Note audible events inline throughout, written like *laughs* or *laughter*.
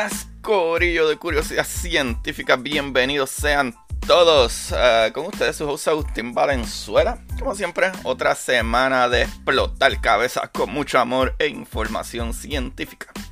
Buenas, Corillo de Curiosidad Científica. Bienvenidos sean todos. eh, con ustedes su host Agustín Valenzuela. Como siempre, otra semana de explotar cabezas con mucho amor e información científica. *laughs*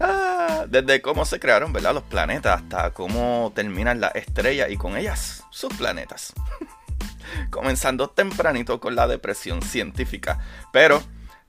Ah, desde cómo se crearon ¿verdad? los planetas hasta cómo terminan las estrellas y con ellas sus planetas. *laughs* Comenzando tempranito con la depresión científica. Pero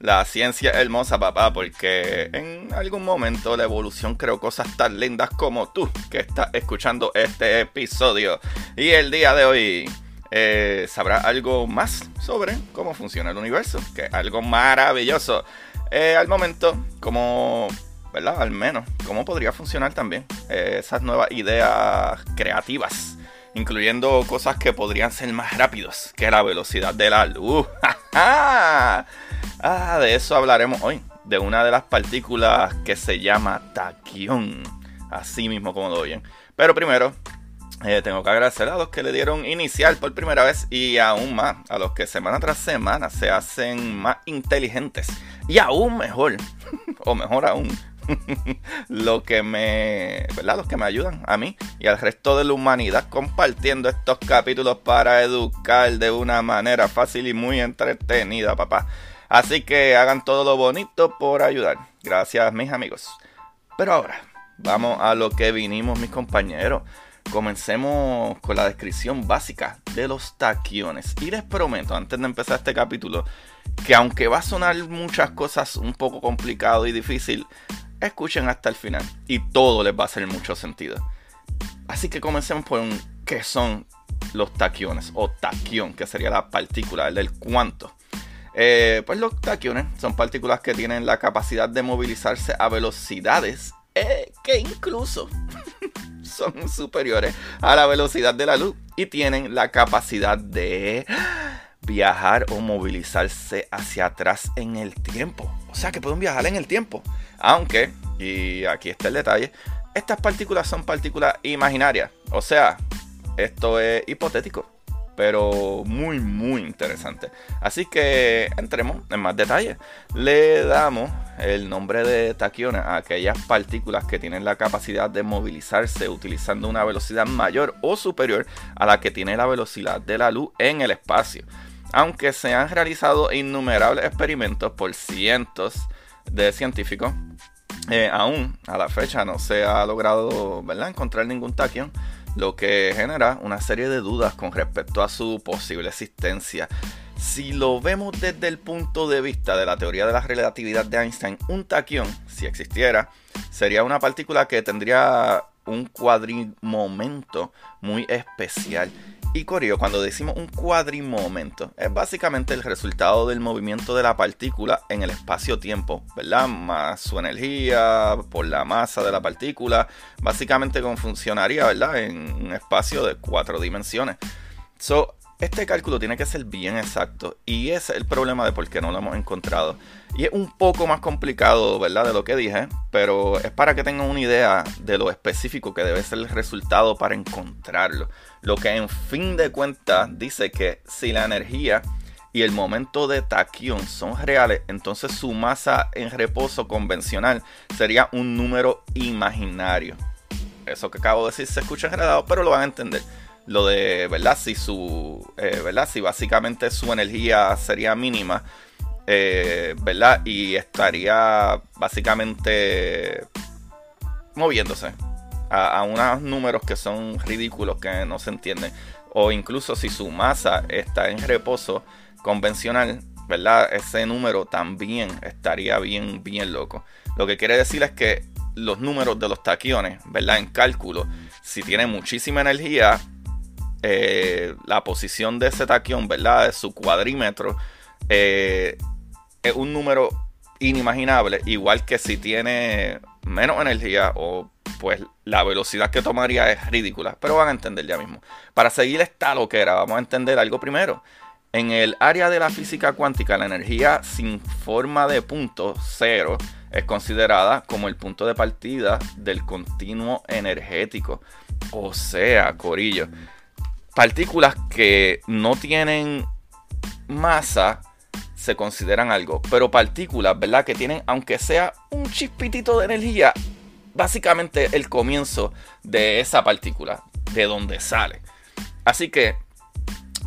la ciencia hermosa, papá, porque en algún momento la evolución creó cosas tan lindas como tú que estás escuchando este episodio. Y el día de hoy eh, sabrás algo más sobre cómo funciona el universo, que es algo maravilloso. Eh, al momento, como, ¿verdad? Al menos, cómo podría funcionar también eh, esas nuevas ideas creativas incluyendo cosas que podrían ser más rápidos que la velocidad de la luz. *laughs* ah, de eso hablaremos hoy, de una de las partículas que se llama taquión, así mismo como lo oyen. Pero primero, eh, tengo que agradecer a los que le dieron inicial por primera vez y aún más a los que semana tras semana se hacen más inteligentes y aún mejor, *laughs* o mejor aún, *laughs* lo que me. Los que me ayudan a mí y al resto de la humanidad compartiendo estos capítulos para educar de una manera fácil y muy entretenida, papá. Así que hagan todo lo bonito por ayudar. Gracias, mis amigos. Pero ahora, vamos a lo que vinimos, mis compañeros. Comencemos con la descripción básica de los taquiones. Y les prometo, antes de empezar este capítulo, que aunque va a sonar muchas cosas un poco complicado y difícil, escuchen hasta el final y todo les va a hacer mucho sentido. Así que comencemos por un, qué son los taquiones o taquión, que sería la partícula, el del cuánto. Eh, pues los taquiones son partículas que tienen la capacidad de movilizarse a velocidades eh, que incluso *laughs* son superiores a la velocidad de la luz y tienen la capacidad de viajar o movilizarse hacia atrás en el tiempo. O sea que pueden viajar en el tiempo. Aunque, y aquí está el detalle, estas partículas son partículas imaginarias. O sea, esto es hipotético, pero muy, muy interesante. Así que entremos en más detalle. Le damos el nombre de taquiones a aquellas partículas que tienen la capacidad de movilizarse utilizando una velocidad mayor o superior a la que tiene la velocidad de la luz en el espacio. Aunque se han realizado innumerables experimentos por cientos de científicos, eh, aún a la fecha no se ha logrado encontrar ningún taquión, lo que genera una serie de dudas con respecto a su posible existencia. Si lo vemos desde el punto de vista de la teoría de la relatividad de Einstein, un taquión, si existiera, sería una partícula que tendría un cuadrimomento muy especial. Y Corio, cuando decimos un cuadrimomento, es básicamente el resultado del movimiento de la partícula en el espacio-tiempo, ¿verdad? Más su energía por la masa de la partícula, básicamente como funcionaría, ¿verdad? En un espacio de cuatro dimensiones. Este cálculo tiene que ser bien exacto y ese es el problema de por qué no lo hemos encontrado. Y es un poco más complicado, ¿verdad? De lo que dije, pero es para que tengan una idea de lo específico que debe ser el resultado para encontrarlo. Lo que en fin de cuentas dice que si la energía y el momento de taquión son reales, entonces su masa en reposo convencional sería un número imaginario. Eso que acabo de decir se escucha enredado, pero lo van a entender lo de, ¿verdad? Si su, eh, ¿verdad? Si básicamente su energía sería mínima, eh, ¿verdad? Y estaría básicamente moviéndose a, a unos números que son ridículos, que no se entienden. O incluso si su masa está en reposo convencional, ¿verdad? Ese número también estaría bien, bien loco. Lo que quiere decir es que los números de los taquiones, ¿verdad? En cálculo, si tiene muchísima energía, eh, la posición de ese taquión, ¿verdad? De su cuadrímetro, eh, es un número inimaginable, igual que si tiene menos energía o pues la velocidad que tomaría es ridícula, pero van a entender ya mismo. Para seguir esta loquera, vamos a entender algo primero. En el área de la física cuántica, la energía sin forma de punto cero es considerada como el punto de partida del continuo energético. O sea, Corillo, partículas que no tienen masa se consideran algo, pero partículas, ¿verdad? Que tienen, aunque sea un chispitito de energía, básicamente el comienzo de esa partícula, de donde sale. Así que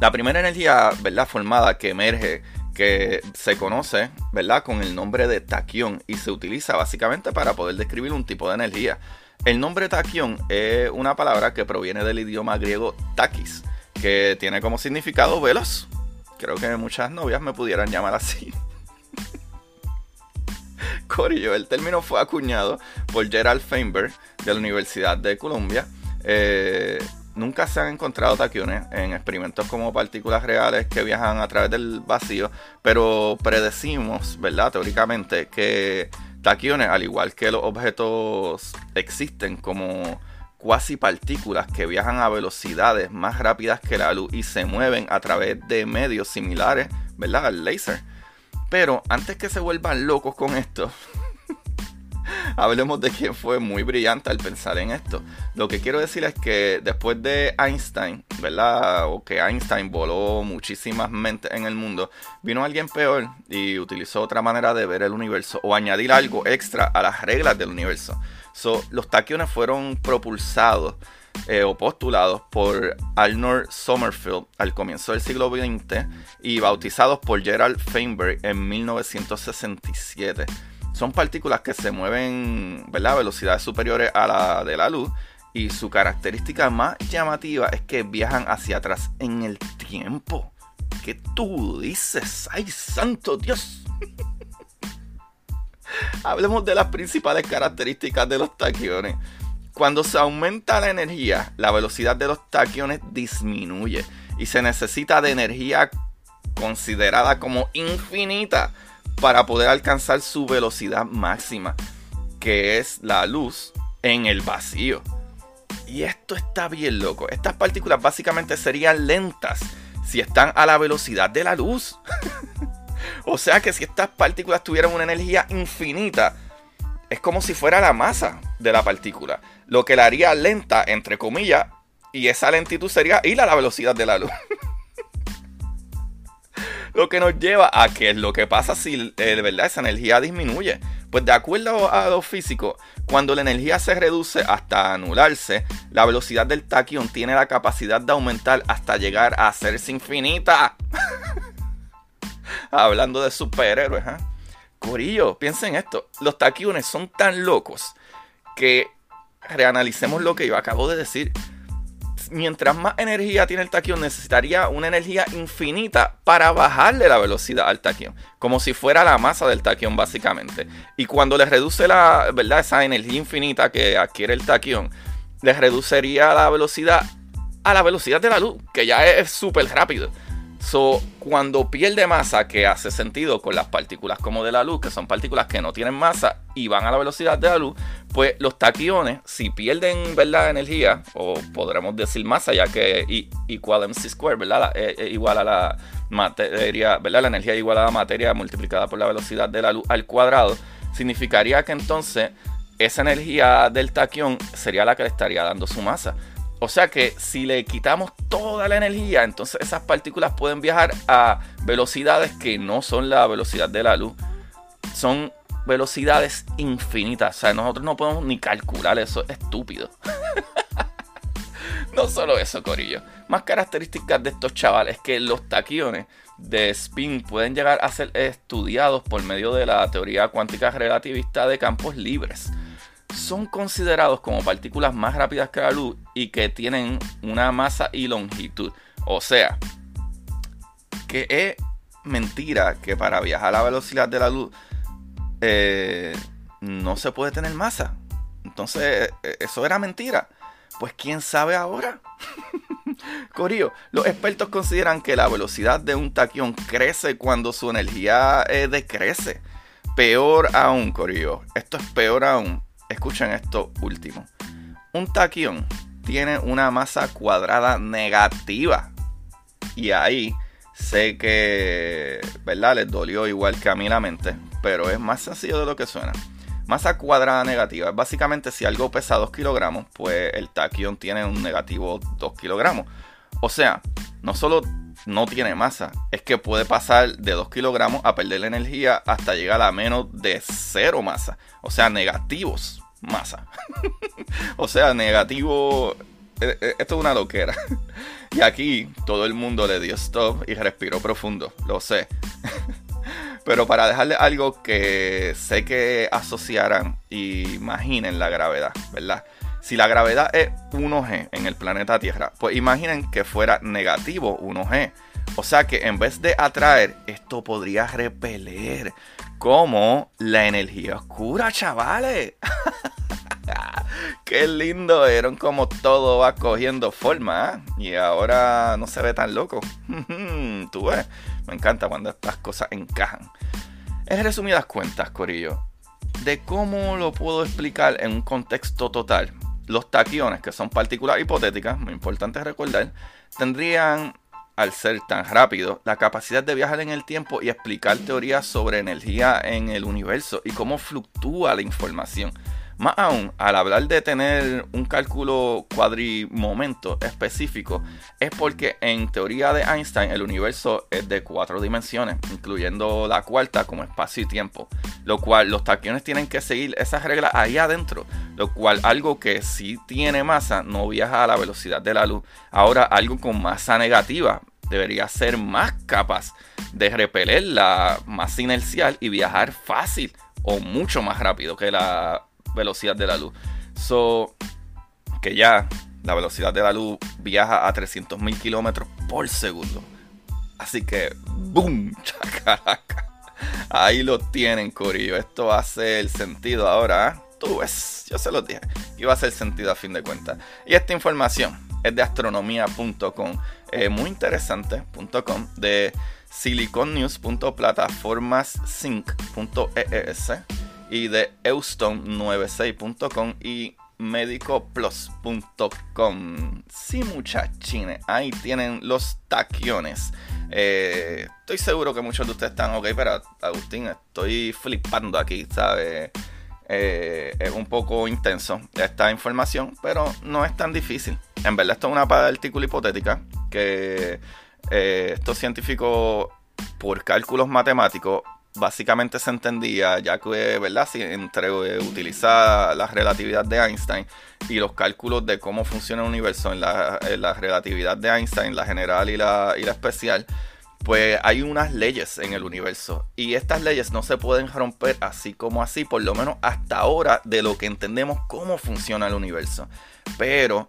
la primera energía, ¿verdad? Formada que emerge, que se conoce, ¿verdad? Con el nombre de taquión y se utiliza básicamente para poder describir un tipo de energía. El nombre taquión es una palabra que proviene del idioma griego takis, que tiene como significado veloz. Creo que muchas novias me pudieran llamar así. *laughs* Corillo, el término fue acuñado por Gerald Feinberg de la Universidad de Columbia. Eh, nunca se han encontrado taquiones en experimentos como partículas reales que viajan a través del vacío, pero predecimos, ¿verdad? Teóricamente, que taquiones, al igual que los objetos, existen como cuasi partículas que viajan a velocidades más rápidas que la luz y se mueven a través de medios similares, ¿verdad? Al láser. Pero antes que se vuelvan locos con esto, *laughs* hablemos de quién fue muy brillante al pensar en esto. Lo que quiero decir es que después de Einstein, ¿verdad? O que Einstein voló muchísimas mentes en el mundo, vino alguien peor y utilizó otra manera de ver el universo o añadir algo extra a las reglas del universo. los taquiones fueron propulsados eh, o postulados por Arnold Sommerfeld al comienzo del siglo XX y bautizados por Gerald Feinberg en 1967 son partículas que se mueven a velocidades superiores a la de la luz y su característica más llamativa es que viajan hacia atrás en el tiempo. ¿Qué tú dices? ¡Ay, santo Dios! *laughs* Hablemos de las principales características de los taquiones. Cuando se aumenta la energía, la velocidad de los taquiones disminuye y se necesita de energía considerada como infinita para poder alcanzar su velocidad máxima, que es la luz en el vacío. Y esto está bien loco. Estas partículas básicamente serían lentas si están a la velocidad de la luz. *laughs* o sea que si estas partículas tuvieran una energía infinita, es como si fuera la masa de la partícula. Lo que la haría lenta, entre comillas, y esa lentitud sería ir a la velocidad de la luz. *laughs* Lo que nos lleva a que lo que pasa si eh, de verdad esa energía disminuye. Pues de acuerdo a los físicos, cuando la energía se reduce hasta anularse, la velocidad del taquión tiene la capacidad de aumentar hasta llegar a hacerse infinita. *laughs* Hablando de superhéroes, ¿eh? Corillo, piensen esto. Los taquiones son tan locos que reanalicemos lo que yo acabo de decir mientras más energía tiene el taquión, necesitaría una energía infinita para bajarle la velocidad al taquión, como si fuera la masa del taquión básicamente. Y cuando le reduce la, ¿verdad? esa energía infinita que adquiere el taquión, le reduciría la velocidad a la velocidad de la luz, que ya es súper rápido. So, cuando pierde masa, que hace sentido con las partículas como de la luz, que son partículas que no tienen masa y van a la velocidad de la luz, pues los taquiones, si pierden ¿verdad? energía, o podremos decir masa, ya que igual mc square, ¿verdad? igual a la materia, ¿verdad? La energía igual a la materia multiplicada por la velocidad de la luz al cuadrado, significaría que entonces esa energía del taquión sería la que le estaría dando su masa. O sea que si le quitamos toda la energía, entonces esas partículas pueden viajar a velocidades que no son la velocidad de la luz. Son velocidades infinitas. O sea, nosotros no podemos ni calcular eso. Es estúpido. *laughs* no solo eso, Corillo. Más características de estos chavales es que los taquiones de spin pueden llegar a ser estudiados por medio de la teoría cuántica relativista de campos libres. Son considerados como partículas más rápidas que la luz y que tienen una masa y longitud. O sea, que es mentira que para viajar a la velocidad de la luz eh, no se puede tener masa. Entonces, eh, eso era mentira. Pues quién sabe ahora. *laughs* Corio, los expertos consideran que la velocidad de un taquión crece cuando su energía eh, decrece. Peor aún, Corio, esto es peor aún. Escuchen esto último. Un taquión tiene una masa cuadrada negativa. Y ahí sé que, ¿verdad? Les dolió igual que a mí la mente. Pero es más sencillo de lo que suena. Masa cuadrada negativa. Básicamente, si algo pesa 2 kilogramos, pues el taquión tiene un negativo 2 kilogramos. O sea, no solo no tiene masa, es que puede pasar de 2 kilogramos a perder la energía hasta llegar a menos de 0 masa. O sea, negativos masa. *laughs* o sea, negativo. Eh, eh, esto es una loquera. *laughs* y aquí todo el mundo le dio stop y respiró profundo. Lo sé. *laughs* Pero para dejarle algo que sé que asociarán imaginen la gravedad, ¿verdad? Si la gravedad es 1G en el planeta Tierra, pues imaginen que fuera negativo 1G. O sea que en vez de atraer, esto podría repeler. Como la energía oscura, chavales. *laughs* Qué lindo vieron como todo va cogiendo forma. ¿eh? Y ahora no se ve tan loco. *laughs* Tú ves. Me encanta cuando estas cosas encajan. Es resumidas cuentas, Corillo, de cómo lo puedo explicar en un contexto total. Los taquiones, que son partículas hipotéticas, muy importante recordar, tendrían, al ser tan rápidos, la capacidad de viajar en el tiempo y explicar teorías sobre energía en el universo y cómo fluctúa la información. Más aún, al hablar de tener un cálculo cuadrimomento específico, es porque en teoría de Einstein el universo es de cuatro dimensiones, incluyendo la cuarta como espacio y tiempo, lo cual los taquiones tienen que seguir esas reglas ahí adentro, lo cual algo que sí tiene masa no viaja a la velocidad de la luz. Ahora algo con masa negativa debería ser más capaz de repeler la masa inercial y viajar fácil o mucho más rápido que la velocidad de la luz. So, que ya la velocidad de la luz viaja a 300.000 kilómetros por segundo. Así que, ¡boom! *laughs* ¡Chacaraca! Ahí lo tienen, Corillo. Esto hace el sentido ahora. ¿eh? Tú ves, yo se lo dije. Va a hacer sentido a fin de cuentas. Y esta información es de astronomía.com. Eh, muy interesante.com. De siliconnews.plataformassync.es y de euston96.com y medicoplus.com. Sí, muchachines, ahí tienen los taquiones. Eh, estoy seguro que muchos de ustedes están, ok, pero Agustín, estoy flipando aquí, ¿sabes? Eh, es un poco intenso esta información, pero no es tan difícil. En verdad, esto es una partícula hipotética que eh, estos científicos, por cálculos matemáticos, básicamente se entendía, ya que, ¿verdad? Si entre eh, utilizar la relatividad de Einstein y los cálculos de cómo funciona el universo en la, relatividad de Einstein, la general y la, y la especial, pues hay unas leyes en el universo y estas leyes no se pueden romper así como así, por lo menos hasta ahora de lo que entendemos cómo funciona el universo. Pero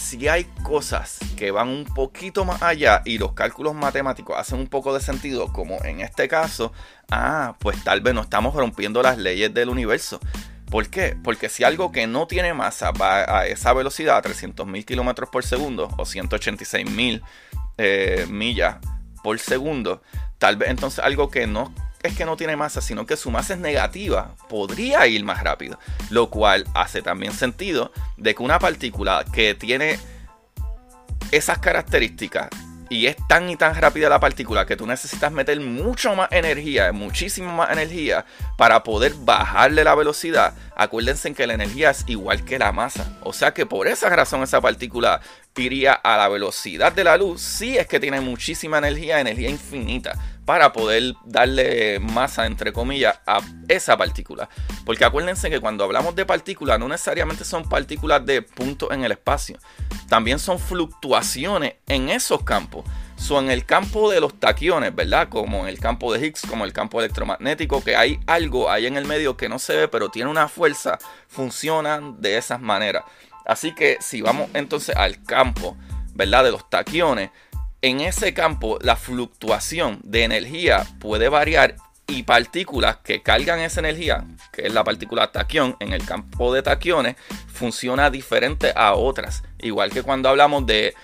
si hay cosas que van un poquito más allá y los cálculos matemáticos hacen un poco de sentido, como en este caso, ah, pues tal vez no estamos rompiendo las leyes del universo. ¿Por qué? Porque si algo que no tiene masa va a esa velocidad, a 300.000 kilómetros por segundo o 186.000 eh, millas por segundo, tal vez entonces algo que no es que no tiene masa, sino que su masa es negativa, podría ir más rápido. Lo cual hace también sentido de que una partícula que tiene esas características y es tan y tan rápida la partícula que tú necesitas meter mucho más energía, muchísimo más energía para poder bajarle la velocidad. Acuérdense que la energía es igual que la masa. O sea que por esa razón esa partícula iría a la velocidad de la luz. Si es que tiene muchísima energía, energía infinita para poder darle masa, entre comillas, a esa partícula. Porque acuérdense que cuando hablamos de partículas, no necesariamente son partículas de puntos en el espacio, también son fluctuaciones en esos campos. So, en el campo de los taquiones, ¿verdad? Como en el campo de Higgs, como el campo electromagnético, que hay algo ahí en el medio que no se ve, pero tiene una fuerza, funcionan de esas maneras. Así que si vamos entonces al campo, ¿verdad? De los taquiones, en ese campo la fluctuación de energía puede variar y partículas que cargan esa energía, que es la partícula taquión, en el campo de taquiones, funciona diferente a otras. Igual que cuando hablamos de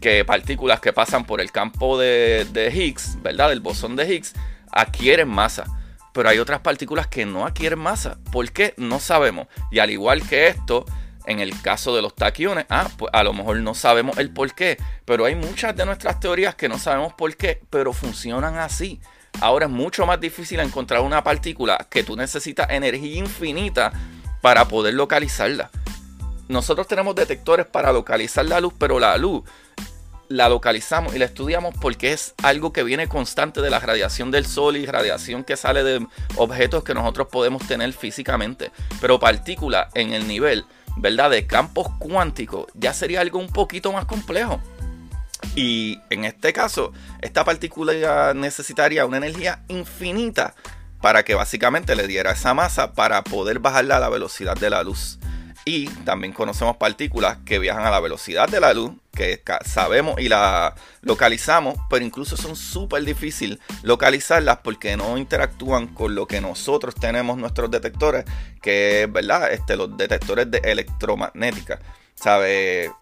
que partículas que pasan por el campo de, de Higgs, ¿verdad? Del bosón de Higgs, adquieren masa. Pero hay otras partículas que no adquieren masa. ¿Por qué? No sabemos. Y al igual que esto, en el caso de los taquiones, ah, pues a lo mejor no sabemos el por qué, pero hay muchas de nuestras teorías que no sabemos por qué, pero funcionan así. Ahora es mucho más difícil encontrar una partícula que tú necesitas energía infinita para poder localizarla. Nosotros tenemos detectores para localizar la luz, pero la luz la localizamos y la estudiamos porque es algo que viene constante de la radiación del sol y radiación que sale de objetos que nosotros podemos tener físicamente. Pero partícula en el nivel ¿verdad? De campos cuánticos, ya sería algo un poquito más complejo. Y en este caso, esta partícula necesitaría una energía infinita para que básicamente le diera esa masa para poder bajarla a la velocidad de la luz. Y también conocemos partículas que viajan a la velocidad de la luz, que sabemos y la localizamos, pero incluso son súper difícil localizarlas porque no interactúan con lo que nosotros tenemos nuestros detectores, que es, ¿verdad? Este, los detectores de electromagnética. ¿Sabe?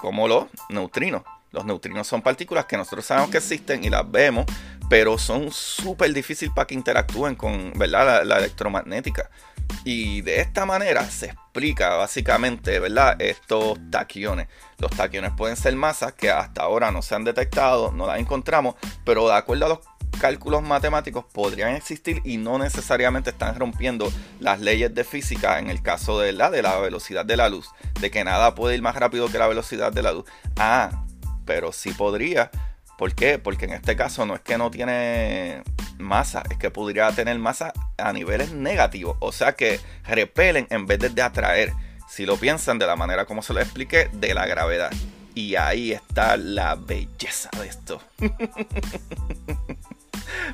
Como los neutrinos. Los neutrinos son partículas que nosotros sabemos que existen y las vemos, pero son súper difíciles para que interactúen con ¿verdad? la electromagnética. Y de esta manera se explica básicamente, ¿verdad? Estos taquiones. Los taquiones pueden ser masas que hasta ahora no se han detectado, no las encontramos, pero de acuerdo a los cálculos matemáticos podrían existir y no necesariamente están rompiendo las leyes de física en el caso de la, de la velocidad de la luz, de que nada puede ir más rápido que la velocidad de la luz. Ah, pero sí podría ¿Por qué? Porque en este caso no es que no tiene masa, es que podría tener masa a niveles negativos, o sea que repelen en vez de atraer. Si lo piensan de la manera como se lo expliqué, de la gravedad. Y ahí está la belleza de esto. *laughs*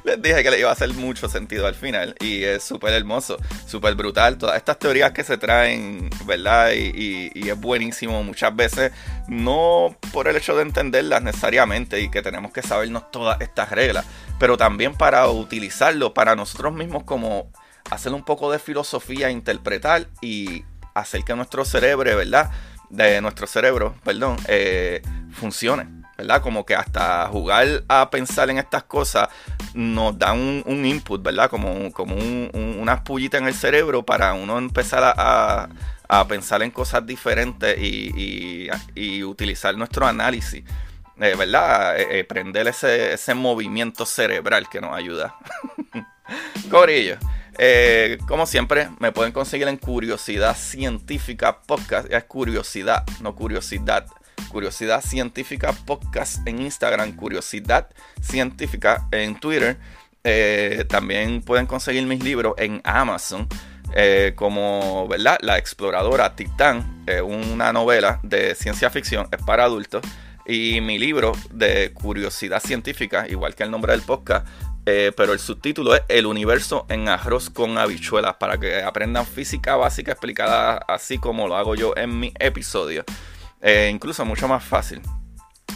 les dije que le iba a hacer mucho sentido al final. Y es súper hermoso, súper brutal. Todas estas teorías que se traen, ¿verdad? Y, es buenísimo muchas veces, no por el hecho de entenderlas necesariamente y que tenemos que sabernos todas estas reglas, pero también para utilizarlo para nosotros mismos como hacer un poco de filosofía, interpretar y hacer que nuestro cerebro, ¿verdad? De nuestro cerebro, perdón, eh, funcione. ¿Verdad? Como que hasta jugar a pensar en estas cosas nos da un, input, ¿verdad? Como, como un, unas pullitas en el cerebro para uno empezar a, pensar en cosas diferentes y, utilizar nuestro análisis, eh, ¿verdad? Eh, eh, prender ese, ese movimiento cerebral que nos ayuda. *laughs* Corillo. como siempre, me pueden conseguir en Curiosidad Científica Podcast. Es curiosidad, no curiosidad. Curiosidad Científica Podcast en Instagram, Curiosidad Científica en Twitter. Eh, también pueden conseguir mis libros en Amazon. Eh, como ¿verdad? La Exploradora Titán, una novela de ciencia ficción, es para adultos. Y mi libro de curiosidad científica, igual que el nombre del podcast, eh, pero el subtítulo es El universo en arroz con habichuelas, para que aprendan física básica explicada así como lo hago yo en mi episodio. Eh, incluso mucho más fácil.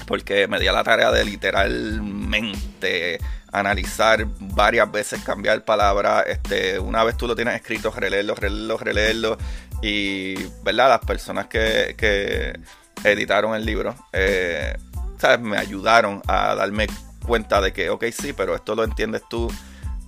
Porque me di la tarea de literalmente analizar varias veces, cambiar palabras. Este, una vez tú lo tienes escrito, releerlo, releerlo, releerlo. Y, ¿verdad? Las personas que, que editaron el libro, eh. Me ayudaron a darme cuenta de que, ok, sí, pero esto lo entiendes tú.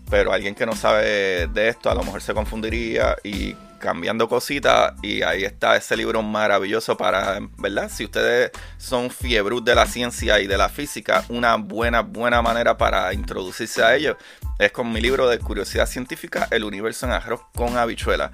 Pero alguien que no sabe de esto a lo mejor se confundiría y cambiando cositas y ahí está ese libro maravilloso para, ¿verdad? Si ustedes son fiebrus de la ciencia y de la física, una buena, buena manera para introducirse a ello es con mi libro de curiosidad científica, El universo en arroz con habichuela.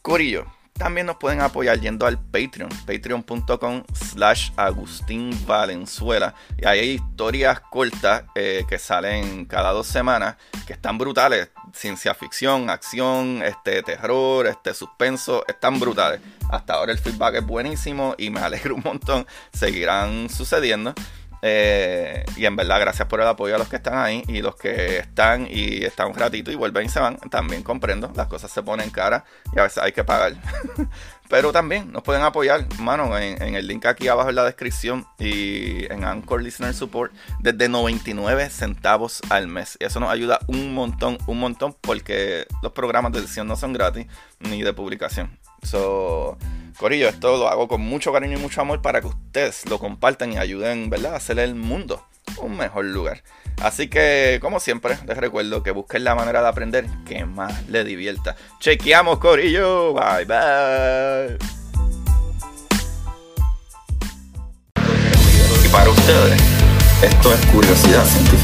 Corillo, también nos pueden apoyar yendo al Patreon, patreon.com slash Agustín Valenzuela. Y ahí hay historias cortas eh, que salen cada dos semanas, que están brutales. Ciencia ficción, acción, este, terror, este, suspenso, están brutales. Hasta ahora el feedback es buenísimo y me *laughs* alegro un montón. Seguirán sucediendo. Eh, y en verdad, gracias por el apoyo a los que están ahí y los que están y están un y vuelven y se van. También comprendo, las cosas se ponen caras y a veces hay que pagar. *laughs* Pero también nos pueden apoyar, mano, en, en, el link aquí abajo en la descripción y en Anchor Listener Support desde 99 centavos al mes. Y eso nos ayuda un montón, un montón, porque los programas de edición no son gratis ni de publicación. So, Corillo, esto lo hago con mucho cariño y mucho amor para que ustedes lo compartan y ayuden, ¿verdad? A hacer el mundo un mejor lugar. Así que, como siempre, les recuerdo que busquen la manera de aprender que más les divierta. Chequeamos, Corillo. Bye, bye. Y para ustedes, esto es curiosidad científica.